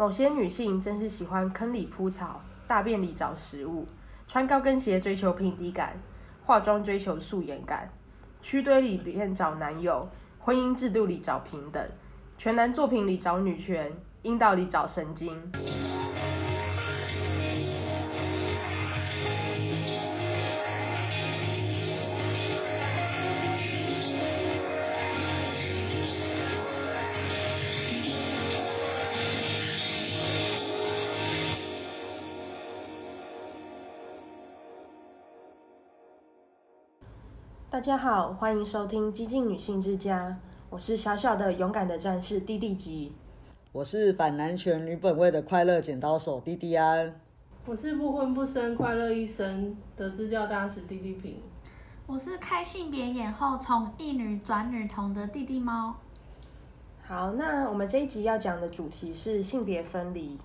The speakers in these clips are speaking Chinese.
某些女性真是喜欢坑里铺草，大便里找食物，穿高跟鞋追求平底感，化妆追求素颜感，区堆里便找男友，婚姻制度里找平等，全男作品里找女权，阴道里找神经。大家好，欢迎收听激进女性之家，我是小小的勇敢的战士弟弟吉，我是反男权女本位的快乐剪刀手弟弟安，我是不婚不生快乐一生的支教大使弟弟平，我是开性别眼后从异女转女童的弟弟猫。好，那我们这一集要讲的主题是性别分离，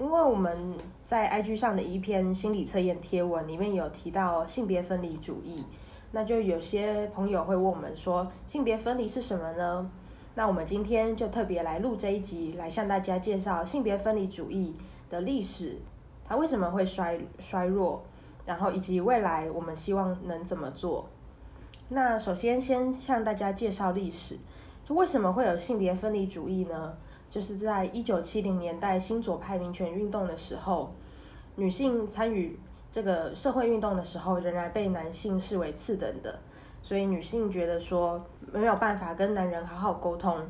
因为我们在 IG 上的一篇心理测验贴文里面有提到性别分离主义。那就有些朋友会问我们说，性别分离是什么呢？那我们今天就特别来录这一集，来向大家介绍性别分离主义的历史，它为什么会衰衰弱，然后以及未来我们希望能怎么做。那首先先向大家介绍历史，就为什么会有性别分离主义呢？就是在一九七零年代新左派民权运动的时候，女性参与。这个社会运动的时候，仍然被男性视为次等的，所以女性觉得说没有办法跟男人好好沟通。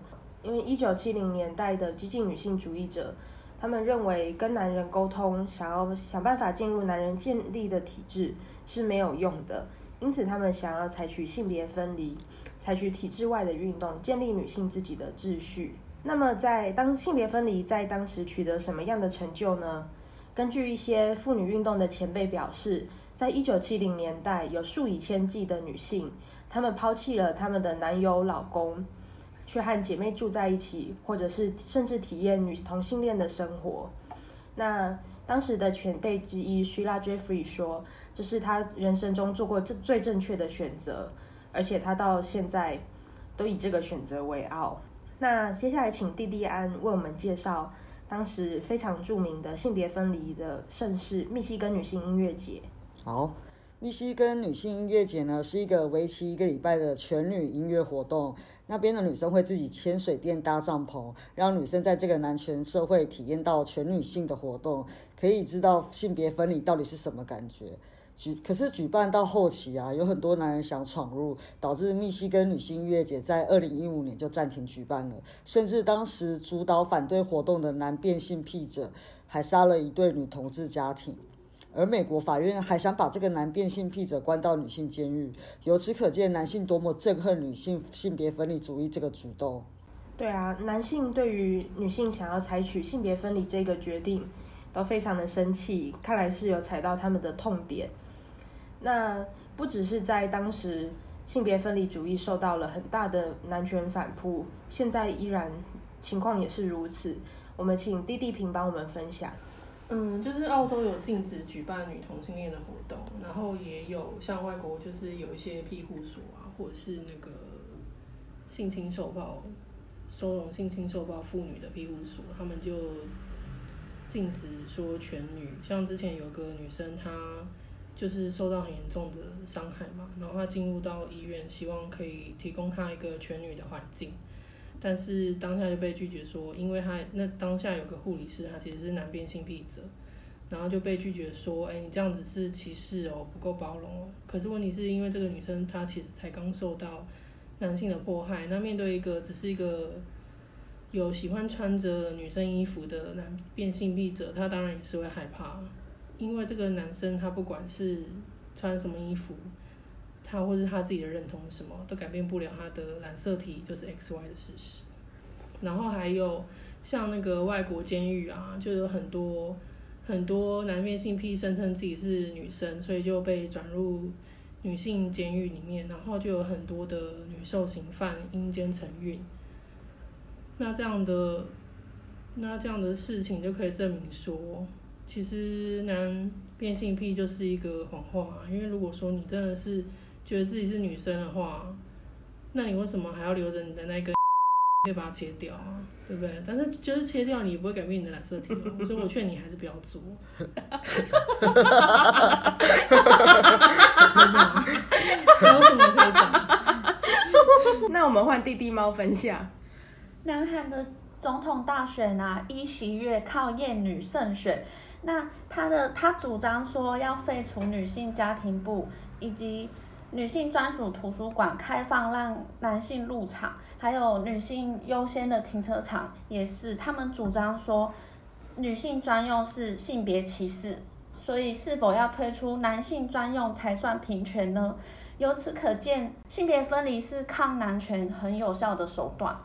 因为一九七零年代的激进女性主义者，他们认为跟男人沟通，想要想办法进入男人建立的体制是没有用的，因此他们想要采取性别分离，采取体制外的运动，建立女性自己的秩序。那么在当性别分离在当时取得什么样的成就呢？根据一些妇女运动的前辈表示，在一九七零年代，有数以千计的女性，她们抛弃了她们的男友、老公，去和姐妹住在一起，或者是甚至体验女同性恋的生活。那当时的前辈之一 she 拉 Jeffrey 说，这是她人生中做过最最正确的选择，而且她到现在都以这个选择为傲。那接下来，请弟弟安为我们介绍。当时非常著名的性别分离的盛世——密西根女性音乐节。好，密西根女性音乐节呢，是一个为期一个礼拜的全女音乐活动。那边的女生会自己牵水电搭帐篷，让女生在这个男权社会体验到全女性的活动，可以知道性别分离到底是什么感觉。举可是举办到后期啊，有很多男人想闯入，导致密西根女性音乐节在二零一五年就暂停举办了。甚至当时主导反对活动的男变性癖者还杀了一对女同志家庭，而美国法院还想把这个男变性癖者关到女性监狱。由此可见，男性多么憎恨女性性别分离主义这个举动。对啊，男性对于女性想要采取性别分离这个决定都非常的生气，看来是有踩到他们的痛点。那不只是在当时，性别分离主义受到了很大的男权反扑，现在依然情况也是如此。我们请弟弟平帮我们分享。嗯，就是澳洲有禁止举办女同性恋的活动，然后也有像外国就是有一些庇护所啊，或者是那个性侵受暴、收容性侵受暴妇女的庇护所，他们就禁止说全女。像之前有个女生她。就是受到很严重的伤害嘛，然后他进入到医院，希望可以提供他一个全女的环境，但是当下就被拒绝说，因为他那当下有个护理师，他其实是男变性癖者，然后就被拒绝说，哎，你这样子是歧视哦，不够包容哦。可是问题是因为这个女生她其实才刚受到男性的迫害，那面对一个只是一个有喜欢穿着女生衣服的男变性癖者，他当然也是会害怕。因为这个男生他不管是穿什么衣服，他或是他自己的认同什么，都改变不了他的染色体就是 X Y 的事实。然后还有像那个外国监狱啊，就有很多很多男变性癖声称自己是女生，所以就被转入女性监狱里面，然后就有很多的女受刑犯阴间承孕。那这样的那这样的事情就可以证明说。其实男变性癖就是一个谎话，因为如果说你真的是觉得自己是女生的话，那你为什么还要留着你的那个 可以把它切掉啊，对不对？但是就是切掉，你也不会改变你的染色体哦，所以我劝你还是不要做。还有什么可以讲？那我们换弟弟猫分享。南韩的总统大选啊，一席月靠艳女胜选。那他的他主张说要废除女性家庭部，以及女性专属图书馆开放让男性入场，还有女性优先的停车场也是。他们主张说女性专用是性别歧视，所以是否要推出男性专用才算平权呢？由此可见，性别分离是抗男权很有效的手段。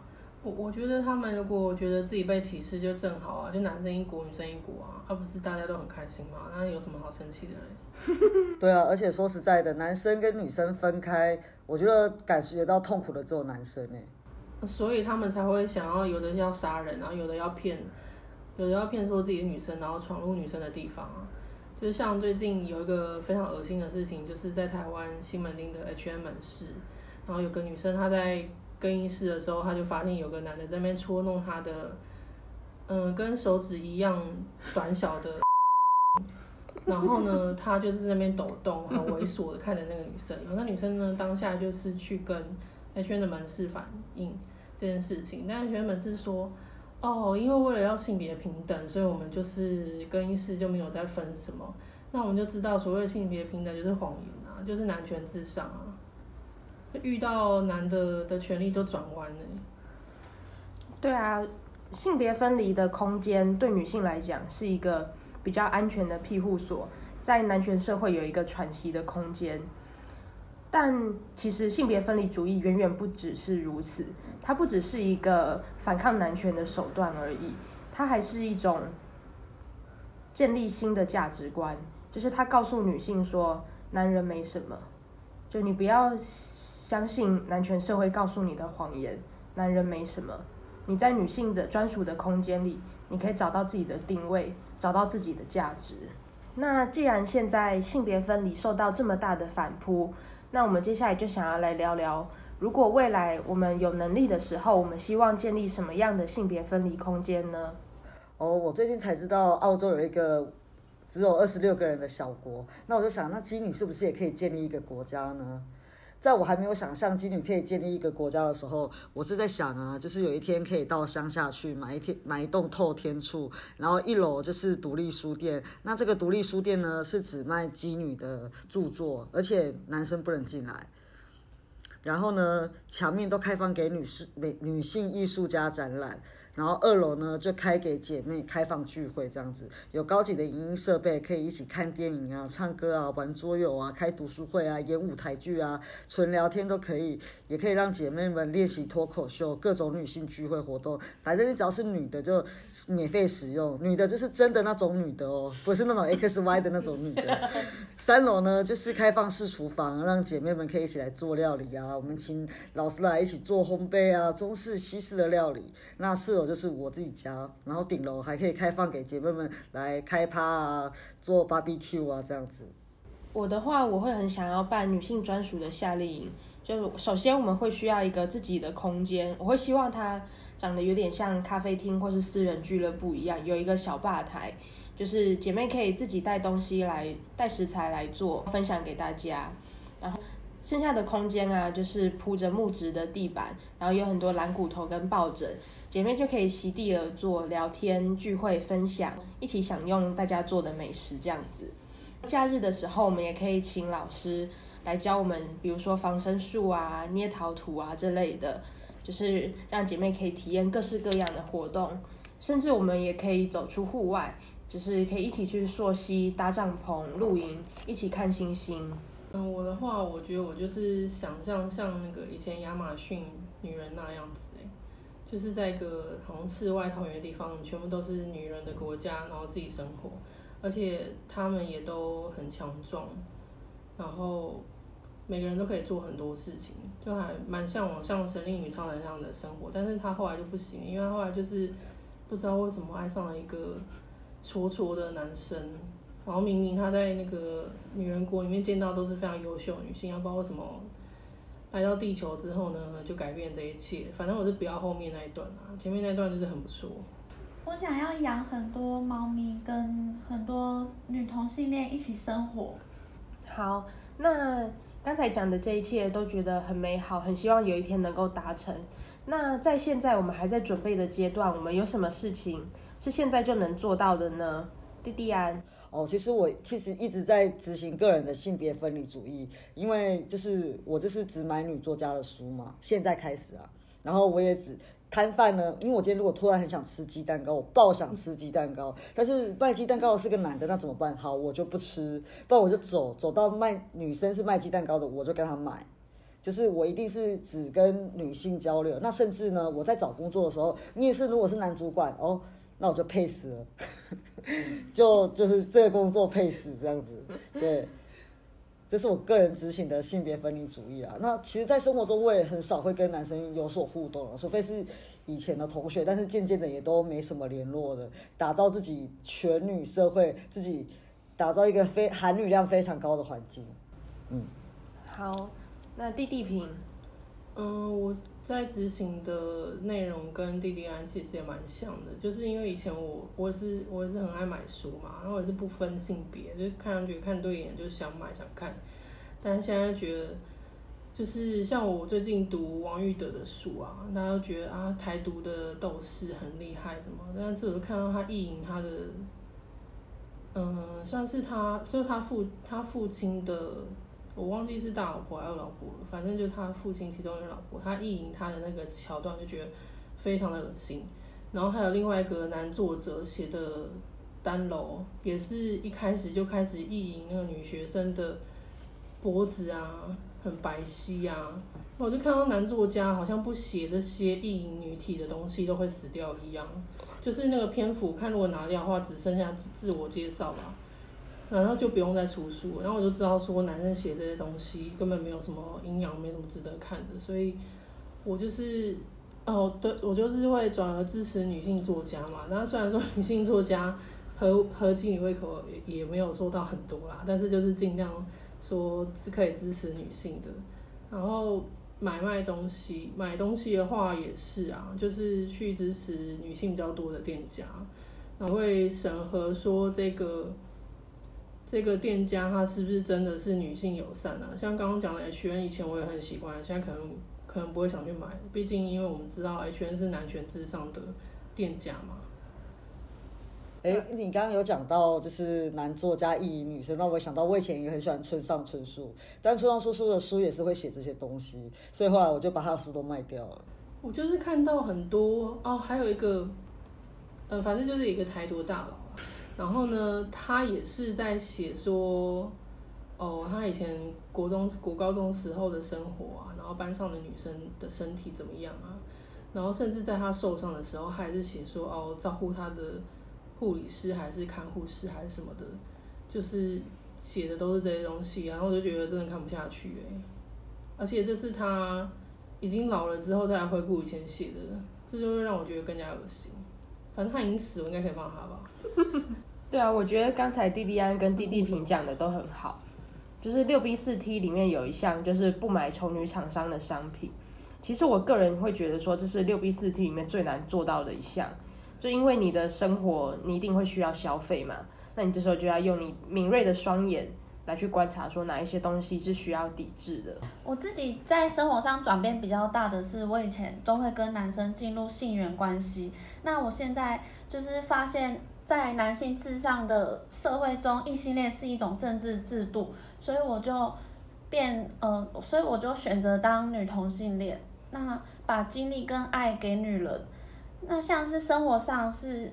我我觉得他们如果觉得自己被歧视，就正好啊，就男生一国，女生一国啊，而不是大家都很开心嘛，那有什么好生气的嘞？对啊，而且说实在的，男生跟女生分开，我觉得感觉到痛苦的只有男生哎。所以他们才会想要有的要杀人，然后有的要骗，有的要骗说自己的女生，然后闯入女生的地方啊。就像最近有一个非常恶心的事情，就是在台湾西门町的 H&M 门市，然后有个女生她在。更衣室的时候，他就发现有个男的在那边戳弄他的，嗯，跟手指一样短小的，然后呢，他就是在那边抖动，很猥琐的看着那个女生。然后那女生呢，当下就是去跟 H N 的门市反映这件事情，但 H N 门市说，哦，因为为了要性别平等，所以我们就是更衣室就没有再分什么。那我们就知道，所谓的性别平等就是谎言啊，就是男权至上啊。遇到男的的权利都转弯了。对啊，性别分离的空间对女性来讲是一个比较安全的庇护所，在男权社会有一个喘息的空间。但其实性别分离主义远远不只是如此，它不只是一个反抗男权的手段而已，它还是一种建立新的价值观，就是它告诉女性说，男人没什么，就你不要。相信男权社会告诉你的谎言，男人没什么。你在女性的专属的空间里，你可以找到自己的定位，找到自己的价值。那既然现在性别分离受到这么大的反扑，那我们接下来就想要来聊聊，如果未来我们有能力的时候，我们希望建立什么样的性别分离空间呢？哦，我最近才知道澳洲有一个只有二十六个人的小国，那我就想，那基女是不是也可以建立一个国家呢？在我还没有想象妓女可以建立一个国家的时候，我是在想啊，就是有一天可以到乡下去买一天买一栋透天处，然后一楼就是独立书店。那这个独立书店呢，是只卖妓女的著作，而且男生不能进来。然后呢，墙面都开放给女士、女女性艺术家展览。然后二楼呢，就开给姐妹开放聚会这样子，有高级的影音设备，可以一起看电影啊、唱歌啊、玩桌游啊、开读书会啊、演舞台剧啊、纯聊天都可以，也可以让姐妹们练习脱口秀，各种女性聚会活动。反正你只要是女的就免费使用，女的就是真的那种女的哦，不是那种 X Y 的那种女的。三楼呢就是开放式厨房，让姐妹们可以一起来做料理啊，我们请老师来一起做烘焙啊，中式、西式的料理。那四就是我自己家，然后顶楼还可以开放给姐妹们来开趴啊，做 barbecue 啊这样子。我的话，我会很想要办女性专属的夏令营。就首先我们会需要一个自己的空间，我会希望它长得有点像咖啡厅或是私人俱乐部一样，有一个小吧台，就是姐妹可以自己带东西来，带食材来做，分享给大家。然后剩下的空间啊，就是铺着木质的地板，然后有很多蓝骨头跟抱枕。姐妹就可以席地而坐，聊天、聚会、分享，一起享用大家做的美食，这样子。假日的时候，我们也可以请老师来教我们，比如说防身术啊、捏陶土啊这类的，就是让姐妹可以体验各式各样的活动。甚至我们也可以走出户外，就是可以一起去溯溪、搭帐篷、露营，一起看星星。嗯，我的话，我觉得我就是想象像那个以前亚马逊女人那样子。就是在一个好像世外桃源的地方，全部都是女人的国家，然后自己生活，而且她们也都很强壮，然后每个人都可以做很多事情，就还蛮向往像神力女超人那样的生活。但是她后来就不行，因为她后来就是不知道为什么爱上了一个挫挫的男生，然后明明她在那个女人国里面见到都是非常优秀女性，不知道为什么。来到地球之后呢，就改变这一切。反正我是不要后面那一段啊，前面那段就是很不错。我想要养很多猫咪，跟很多女同性恋一起生活。好，那刚才讲的这一切都觉得很美好，很希望有一天能够达成。那在现在我们还在准备的阶段，我们有什么事情是现在就能做到的呢？弟弟安，哦，其实我其实一直在执行个人的性别分离主义，因为就是我这是只买女作家的书嘛，现在开始啊，然后我也只摊贩呢，因为我今天如果突然很想吃鸡蛋糕，我爆想吃鸡蛋糕，但是卖鸡蛋糕的是个男的，那怎么办？好，我就不吃，不然我就走走到卖女生是卖鸡蛋糕的，我就跟他买。就是我一定是只跟女性交流，那甚至呢，我在找工作的时候，面试如果是男主管哦，那我就配死了，就就是这个工作配死这样子，对，这是我个人执行的性别分离主义啊。那其实，在生活中我也很少会跟男生有所互动了，除非是以前的同学，但是渐渐的也都没什么联络的，打造自己全女社会，自己打造一个非含女量非常高的环境，嗯，好。那弟弟平，嗯，我在执行的内容跟弟弟安其实也蛮像的，就是因为以前我我是我是很爱买书嘛，然后也是不分性别，就是看上去看对眼就想买想看，但现在觉得，就是像我最近读王玉德的书啊，大家都觉得啊台独的斗士很厉害什么，但是我就看到他意淫他的，嗯，算是他就是他父他父亲的。我忘记是大老婆还是老婆了，反正就是他父亲其中一个老婆，他意淫他的那个桥段就觉得非常的恶心。然后还有另外一个男作者写的单楼，也是一开始就开始意淫那个女学生的脖子啊，很白皙啊。我就看到男作家好像不写这些意淫女体的东西都会死掉一样，就是那个篇幅看如果拿掉的话，只剩下自我介绍吧。然后就不用再出书，然后我就知道说男生写这些东西根本没有什么营养，没什么值得看的，所以我就是哦，对我就是会转而支持女性作家嘛。那虽然说女性作家合合经理胃口也也没有说到很多啦，但是就是尽量说是可以支持女性的。然后买卖东西，买东西的话也是啊，就是去支持女性比较多的店家，然后会审核说这个。这个店家他是不是真的是女性友善啊？像刚刚讲的 H N，以前我也很喜欢，现在可能可能不会想去买，毕竟因为我们知道 H N 是男权至上的店家嘛。哎，你刚刚有讲到就是男作家意淫女生，那我想到我以前也很喜欢村上春树，但村上春树的书也是会写这些东西，所以后来我就把他的书都卖掉了。我就是看到很多哦，还有一个，呃，反正就是一个台独大佬。然后呢，他也是在写说，哦，他以前国中、国高中时候的生活啊，然后班上的女生的身体怎么样啊，然后甚至在他受伤的时候，他还是写说，哦，照顾他的护理师还是看护师还是什么的，就是写的都是这些东西，然后我就觉得真的看不下去哎，而且这是他已经老了之后再来回顾以前写的，这就会让我觉得更加恶心。反正他已经死，我应该可以放他吧。对啊，我觉得刚才弟弟安跟弟弟平讲的都很好。就是六 B 四 T 里面有一项，就是不买丑女厂商的商品。其实我个人会觉得说，这是六 B 四 T 里面最难做到的一项。就因为你的生活，你一定会需要消费嘛，那你这时候就要用你敏锐的双眼。来去观察说哪一些东西是需要抵制的。我自己在生活上转变比较大的是，我以前都会跟男生进入性缘关系，那我现在就是发现，在男性至上的社会中，异性恋是一种政治制度，所以我就变，嗯，所以我就选择当女同性恋，那把精力跟爱给女人，那像是生活上是。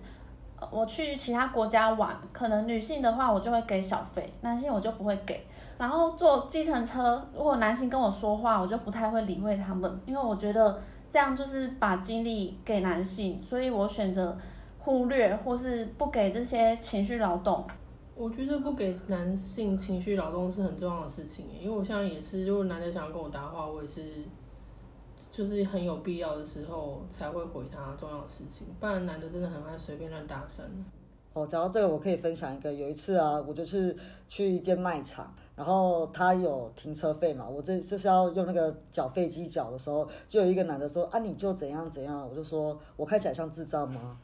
我去其他国家玩，可能女性的话我就会给小费，男性我就不会给。然后坐计程车，如果男性跟我说话，我就不太会理会他们，因为我觉得这样就是把精力给男性，所以我选择忽略或是不给这些情绪劳动。我觉得不给男性情绪劳动是很重要的事情，因为我现在也是，如果男的想要跟我搭话，我也是。就是很有必要的时候才会回他重要的事情，不然男的真的很爱随便乱搭讪。哦，讲到这个，我可以分享一个。有一次啊，我就是去一间卖场，然后他有停车费嘛，我这这是要用那个缴费机缴的时候，就有一个男的说啊，你就怎样怎样，我就说我看起来像智障吗？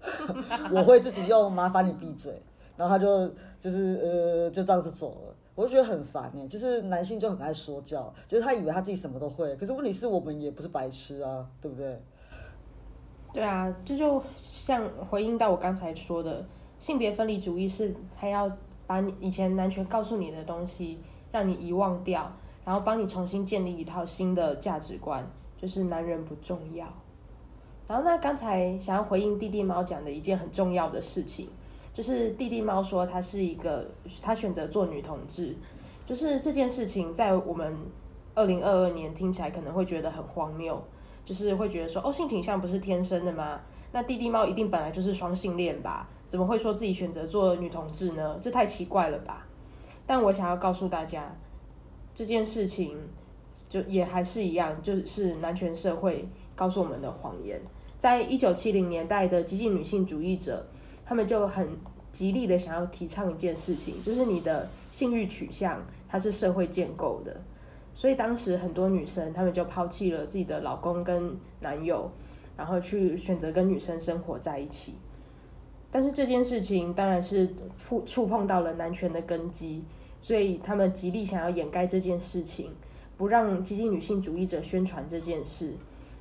我会自己用，麻烦你闭嘴。然后他就就是呃就这样子走了，我就觉得很烦呢。就是男性就很爱说教，就是他以为他自己什么都会，可是问题是我们也不是白痴啊，对不对？对啊，这就像回应到我刚才说的，性别分离主义是他要把你以前男权告诉你的东西让你遗忘掉，然后帮你重新建立一套新的价值观，就是男人不重要。然后那刚才想要回应弟弟猫讲的一件很重要的事情。就是弟弟猫说他是一个，他选择做女同志，就是这件事情在我们二零二二年听起来可能会觉得很荒谬，就是会觉得说哦性倾向不是天生的吗？那弟弟猫一定本来就是双性恋吧？怎么会说自己选择做女同志呢？这太奇怪了吧？但我想要告诉大家，这件事情就也还是一样，就是男权社会告诉我们的谎言。在一九七零年代的激进女性主义者。他们就很极力的想要提倡一件事情，就是你的性欲取向它是社会建构的，所以当时很多女生她们就抛弃了自己的老公跟男友，然后去选择跟女生生活在一起。但是这件事情当然是触触碰到了男权的根基，所以他们极力想要掩盖这件事情，不让激进女性主义者宣传这件事，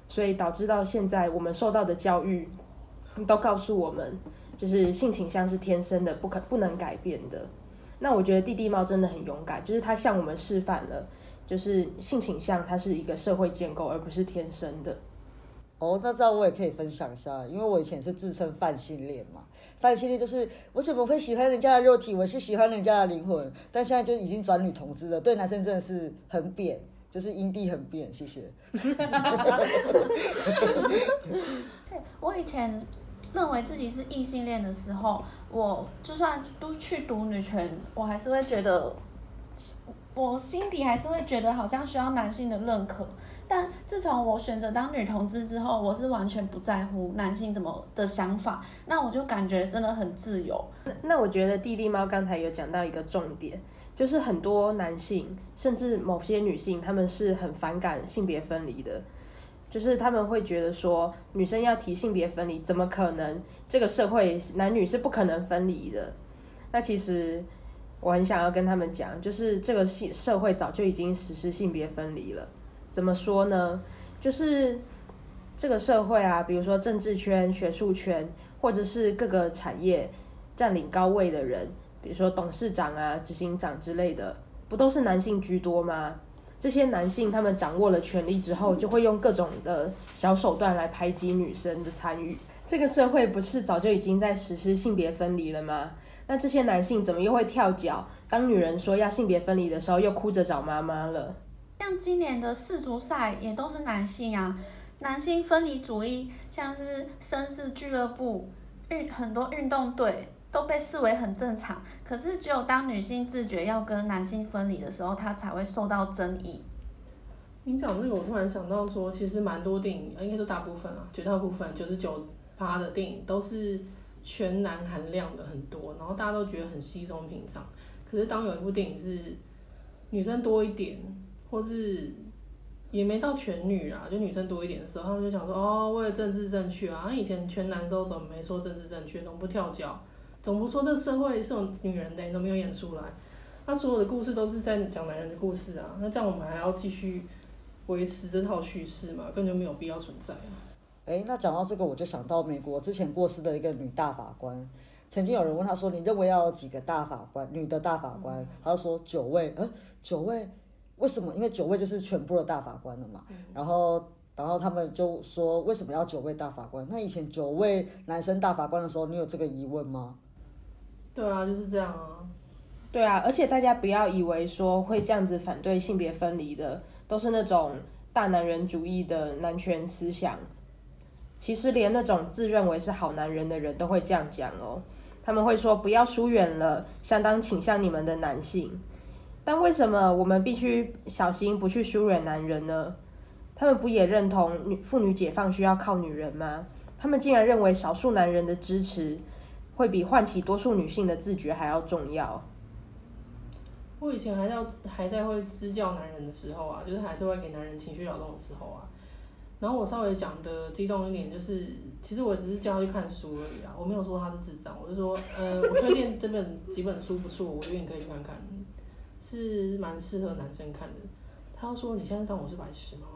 所以导致到现在我们受到的教育都告诉我们。就是性倾向是天生的，不可不能改变的。那我觉得弟弟猫真的很勇敢，就是他向我们示范了，就是性倾向它是一个社会建构，而不是天生的。哦，那这样我也可以分享一下，因为我以前是自称泛性恋嘛，泛性恋就是我怎么会喜欢人家的肉体，我是喜欢人家的灵魂，但现在就已经转女同志了，对男生真的是很扁，就是阴地很扁，谢谢。对，我以前。认为自己是异性恋的时候，我就算都去读女权，我还是会觉得，我心底还是会觉得好像需要男性的认可。但自从我选择当女同志之后，我是完全不在乎男性怎么的想法，那我就感觉真的很自由。那我觉得弟弟猫刚才有讲到一个重点，就是很多男性甚至某些女性，他们是很反感性别分离的。就是他们会觉得说，女生要提性别分离，怎么可能？这个社会男女是不可能分离的。那其实我很想要跟他们讲，就是这个社社会早就已经实施性别分离了。怎么说呢？就是这个社会啊，比如说政治圈、学术圈，或者是各个产业占领高位的人，比如说董事长啊、执行长之类的，不都是男性居多吗？这些男性他们掌握了权力之后，就会用各种的小手段来排挤女生的参与。这个社会不是早就已经在实施性别分离了吗？那这些男性怎么又会跳脚？当女人说要性别分离的时候，又哭着找妈妈了。像今年的世足赛也都是男性啊，男性分离主义，像是绅士俱乐部、运很多运动队。都被视为很正常，可是只有当女性自觉要跟男性分离的时候，她才会受到争议。你讲这个，我突然想到说，其实蛮多电影，应该都大部分啊，绝大部分九十九趴的电影都是全男含量的很多，然后大家都觉得很稀松平常。可是当有一部电影是女生多一点，或是也没到全女啊，就女生多一点的时候，他们就想说，哦，为了政治正确啊，以前全男时候怎么没说政治正确，怎么不跳脚？总不说这社会是有女人的，你都没有演出来。那所有的故事都是在讲男人的故事啊，那这样我们还要继续维持这套叙事嘛？根本就没有必要存在啊。哎，那讲到这个，我就想到美国之前过世的一个女大法官，曾经有人问他说：“你认为要有几个大法官？女的大法官？”他就说：“九位。”呃，九位？为什么？因为九位就是全部的大法官了嘛。然后，然后他们就说：“为什么要九位大法官？”那以前九位男生大法官的时候，你有这个疑问吗？对啊，就是这样啊。对啊，而且大家不要以为说会这样子反对性别分离的，都是那种大男人主义的男权思想。其实连那种自认为是好男人的人都会这样讲哦。他们会说不要疏远了相当倾向你们的男性。但为什么我们必须小心不去疏远男人呢？他们不也认同女妇女解放需要靠女人吗？他们竟然认为少数男人的支持。会比唤起多数女性的自觉还要重要。我以前还要还在会支教男人的时候啊，就是还是会给男人情绪劳动的时候啊。然后我稍微讲的激动一点，就是其实我只是叫他去看书而已啊，我没有说他是智障，我就说，呃，我推荐这本几本书不错，我觉得你可以去看看，是蛮适合男生看的。他要说你现在当我是白痴吗？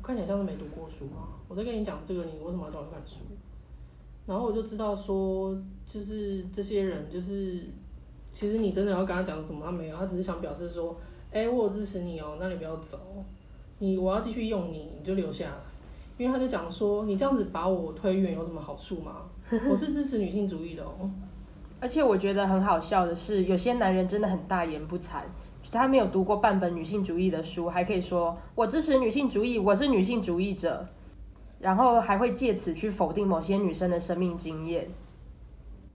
我看起来像是没读过书吗？我在跟你讲这个，你为什么要叫我去看书？然后我就知道说，就是这些人，就是其实你真的要跟他讲什么，他没有，他只是想表示说，哎，我支持你哦，那你不要走，你我要继续用你，你就留下来。因为他就讲说，你这样子把我推远有什么好处吗？我是支持女性主义的哦。而且我觉得很好笑的是，有些男人真的很大言不惭，他没有读过半本女性主义的书，还可以说我支持女性主义，我是女性主义者。然后还会借此去否定某些女生的生命经验。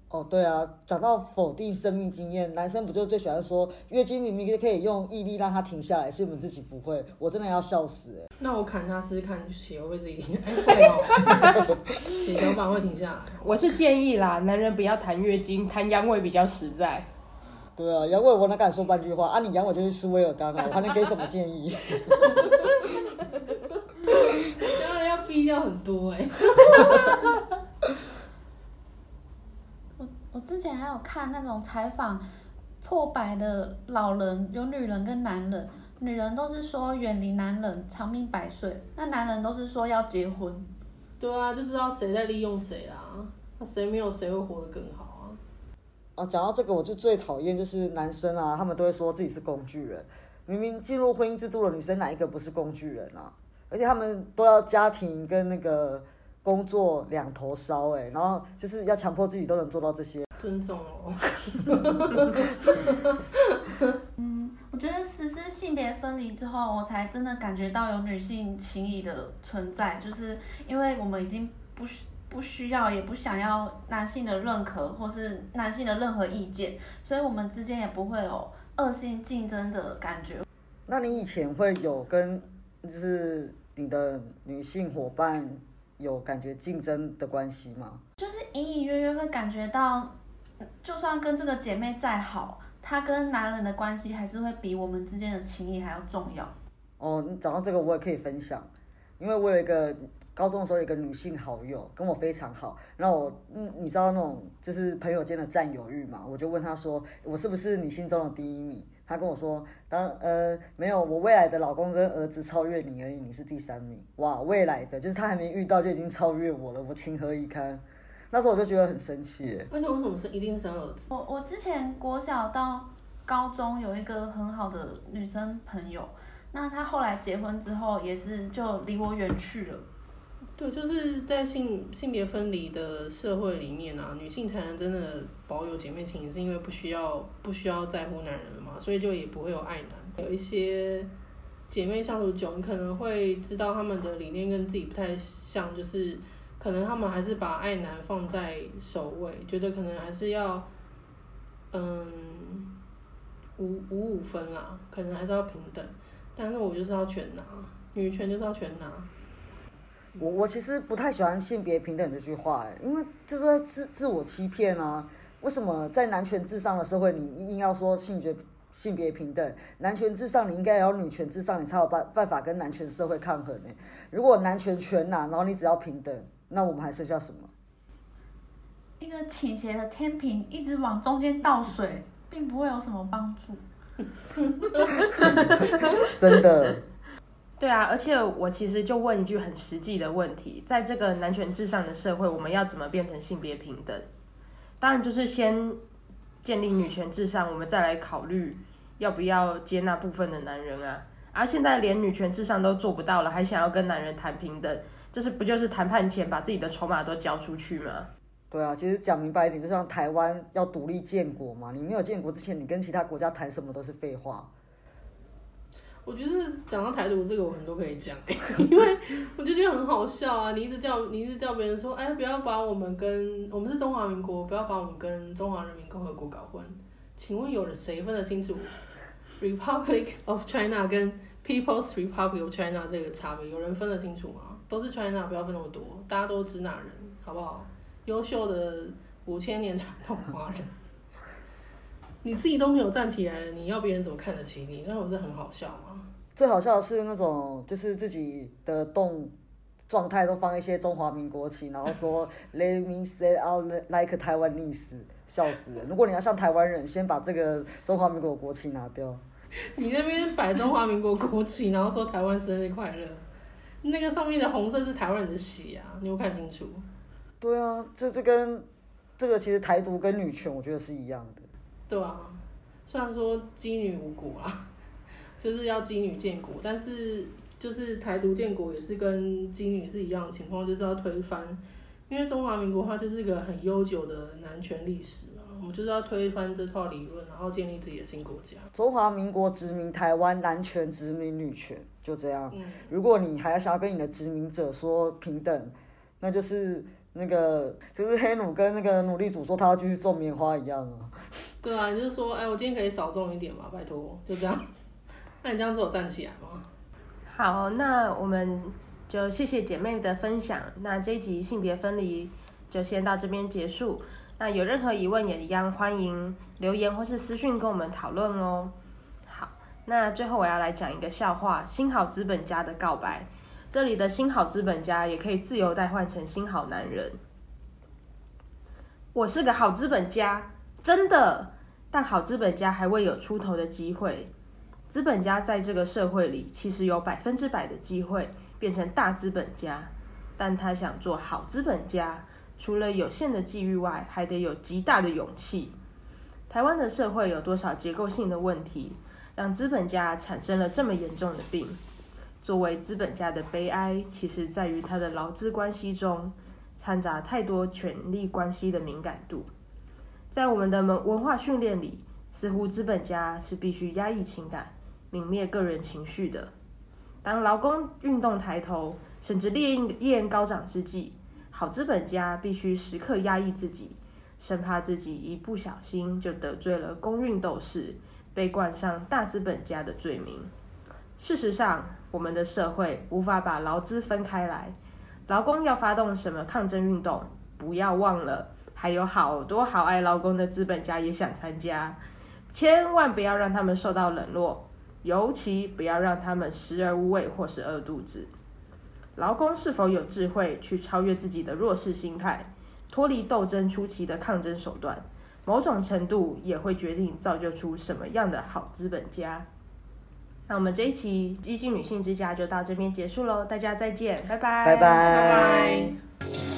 哦，对啊，讲到否定生命经验，男生不就最喜欢说月经明明就可以用毅力让它停下来，是我们自己不会，我真的要笑死哎。那我砍他试试看，血会自己停？哎，会哦，血小板会停下来。我是建议啦，男人不要谈月经，谈阳痿比较实在。对啊，阳痿我哪敢说半句话啊？你阳痿就是斯威尔刚啊，我还能给什么建议？逼掉很多哎！我我之前还有看那种采访破百的老人，有女人跟男人，女人都是说远离男人长命百岁，那男人都是说要结婚。对啊，就知道谁在利用谁啊，那谁没有谁会活得更好啊？啊，讲到这个，我就最讨厌就是男生啊，他们都会说自己是工具人，明明进入婚姻制度的女生哪一个不是工具人啊？而且他们都要家庭跟那个工作两头烧哎，然后就是要强迫自己都能做到这些。尊重哦。嗯，我觉得实施性别分离之后，我才真的感觉到有女性情谊的存在，就是因为我们已经不需不需要也不想要男性的认可或是男性的任何意见，所以我们之间也不会有恶性竞争的感觉。那你以前会有跟？就是你的女性伙伴有感觉竞争的关系吗？就是隐隐约约会感觉到，就算跟这个姐妹再好，她跟男人的关系还是会比我们之间的情谊还要重要。哦，你讲到这个我也可以分享，因为我有一个高中的时候有一个女性好友跟我非常好，然后我嗯，你知道那种就是朋友间的占有欲嘛，我就问她说，我是不是你心中的第一名？他跟我说，当呃没有，我未来的老公跟儿子超越你而已，你是第三名。哇，未来的就是他还没遇到就已经超越我了，我情何以堪？那时候我就觉得很生气。而且为什么是一定是儿子？我我之前国小到高中有一个很好的女生朋友，那她后来结婚之后也是就离我远去了。对，就是在性性别分离的社会里面啊，女性才能真的保有姐妹情，是因为不需要不需要在乎男人了嘛，所以就也不会有爱男。有一些姐妹相处久，你可能会知道他们的理念跟自己不太像，就是可能他们还是把爱男放在首位，觉得可能还是要嗯五五五分啦，可能还是要平等，但是我就是要全拿，女权就是要全拿。我我其实不太喜欢性别平等这句话，哎，因为就是在自自我欺骗啊。为什么在男权至上的社会，你硬要说性别性别平等？男权至上，你应该要女权至上，你才有办办法跟男权社会抗衡呢？如果男权全拿，然后你只要平等，那我们还剩下什么？一个倾斜的天平一直往中间倒水，并不会有什么帮助。真的。对啊，而且我其实就问一句很实际的问题，在这个男权至上的社会，我们要怎么变成性别平等？当然就是先建立女权至上，我们再来考虑要不要接纳部分的男人啊。而现在连女权至上都做不到了，还想要跟男人谈平等，这是不就是谈判前把自己的筹码都交出去吗？对啊，其实讲明白一点，就像台湾要独立建国嘛，你没有建国之前，你跟其他国家谈什么都是废话。我觉得讲到台独这个，我很多可以讲，因为我就觉得很好笑啊！你一直叫你一直叫别人说，哎，不要把我们跟我们是中华民国，不要把我们跟中华人民共和国搞混。请问有人谁分得清楚 Republic of China 跟 People's Republic of China 这个差别？有人分得清楚吗？都是 China，不要分那么多，大家都支那人，好不好？优秀的五千年传统华人，你自己都没有站起来了，你要别人怎么看得起你？那不是很好笑吗？最好笑的是那种，就是自己的动状态都放一些中华民国旗，然后说 Let me say out like Taiwanese，笑死人！如果你要像台湾人，先把这个中华民国国旗拿掉。你那边摆中华民国国旗，然后说台湾生日快乐，那个上面的红色是台湾人的血啊，你有看清楚？对啊，这这跟这个其实台独跟女权，我觉得是一样的。对啊，虽然说基女无国啊，就是要基女建国，但是就是台独建国也是跟基女是一样的情况，就是要推翻，因为中华民国它就是一个很悠久的男权历史嘛，我们就是要推翻这套理论，然后建立自己的新国家。中华民国殖民台湾，男权殖民女权，就这样。嗯，如果你还要想要跟你的殖民者说平等，那就是那个就是黑奴跟那个奴隶主说他要继续种棉花一样啊。对啊，你就是说，哎，我今天可以少种一点嘛，拜托，就这样。那你这样子有站起来吗？好，那我们就谢谢姐妹的分享。那这一集性别分离就先到这边结束。那有任何疑问也一样欢迎留言或是私讯跟我们讨论哦。好，那最后我要来讲一个笑话：新好资本家的告白。这里的新好资本家也可以自由代换成新好男人。我是个好资本家，真的，但好资本家还未有出头的机会。资本家在这个社会里，其实有百分之百的机会变成大资本家，但他想做好资本家，除了有限的机遇外，还得有极大的勇气。台湾的社会有多少结构性的问题，让资本家产生了这么严重的病？作为资本家的悲哀，其实在于他的劳资关系中掺杂太多权力关系的敏感度。在我们的文文化训练里，似乎资本家是必须压抑情感。泯灭个人情绪的。当劳工运动抬头，甚至烈焰焰高涨之际，好资本家必须时刻压抑自己，生怕自己一不小心就得罪了工运斗士，被冠上大资本家的罪名。事实上，我们的社会无法把劳资分开来。劳工要发动什么抗争运动，不要忘了，还有好多好爱劳工的资本家也想参加。千万不要让他们受到冷落。尤其不要让他们食而无味或是饿肚子。劳工是否有智慧去超越自己的弱势心态，脱离斗争初期的抗争手段，某种程度也会决定造就出什么样的好资本家。那我们这一期激进女性之家就到这边结束喽，大家再见，拜拜，拜拜拜拜。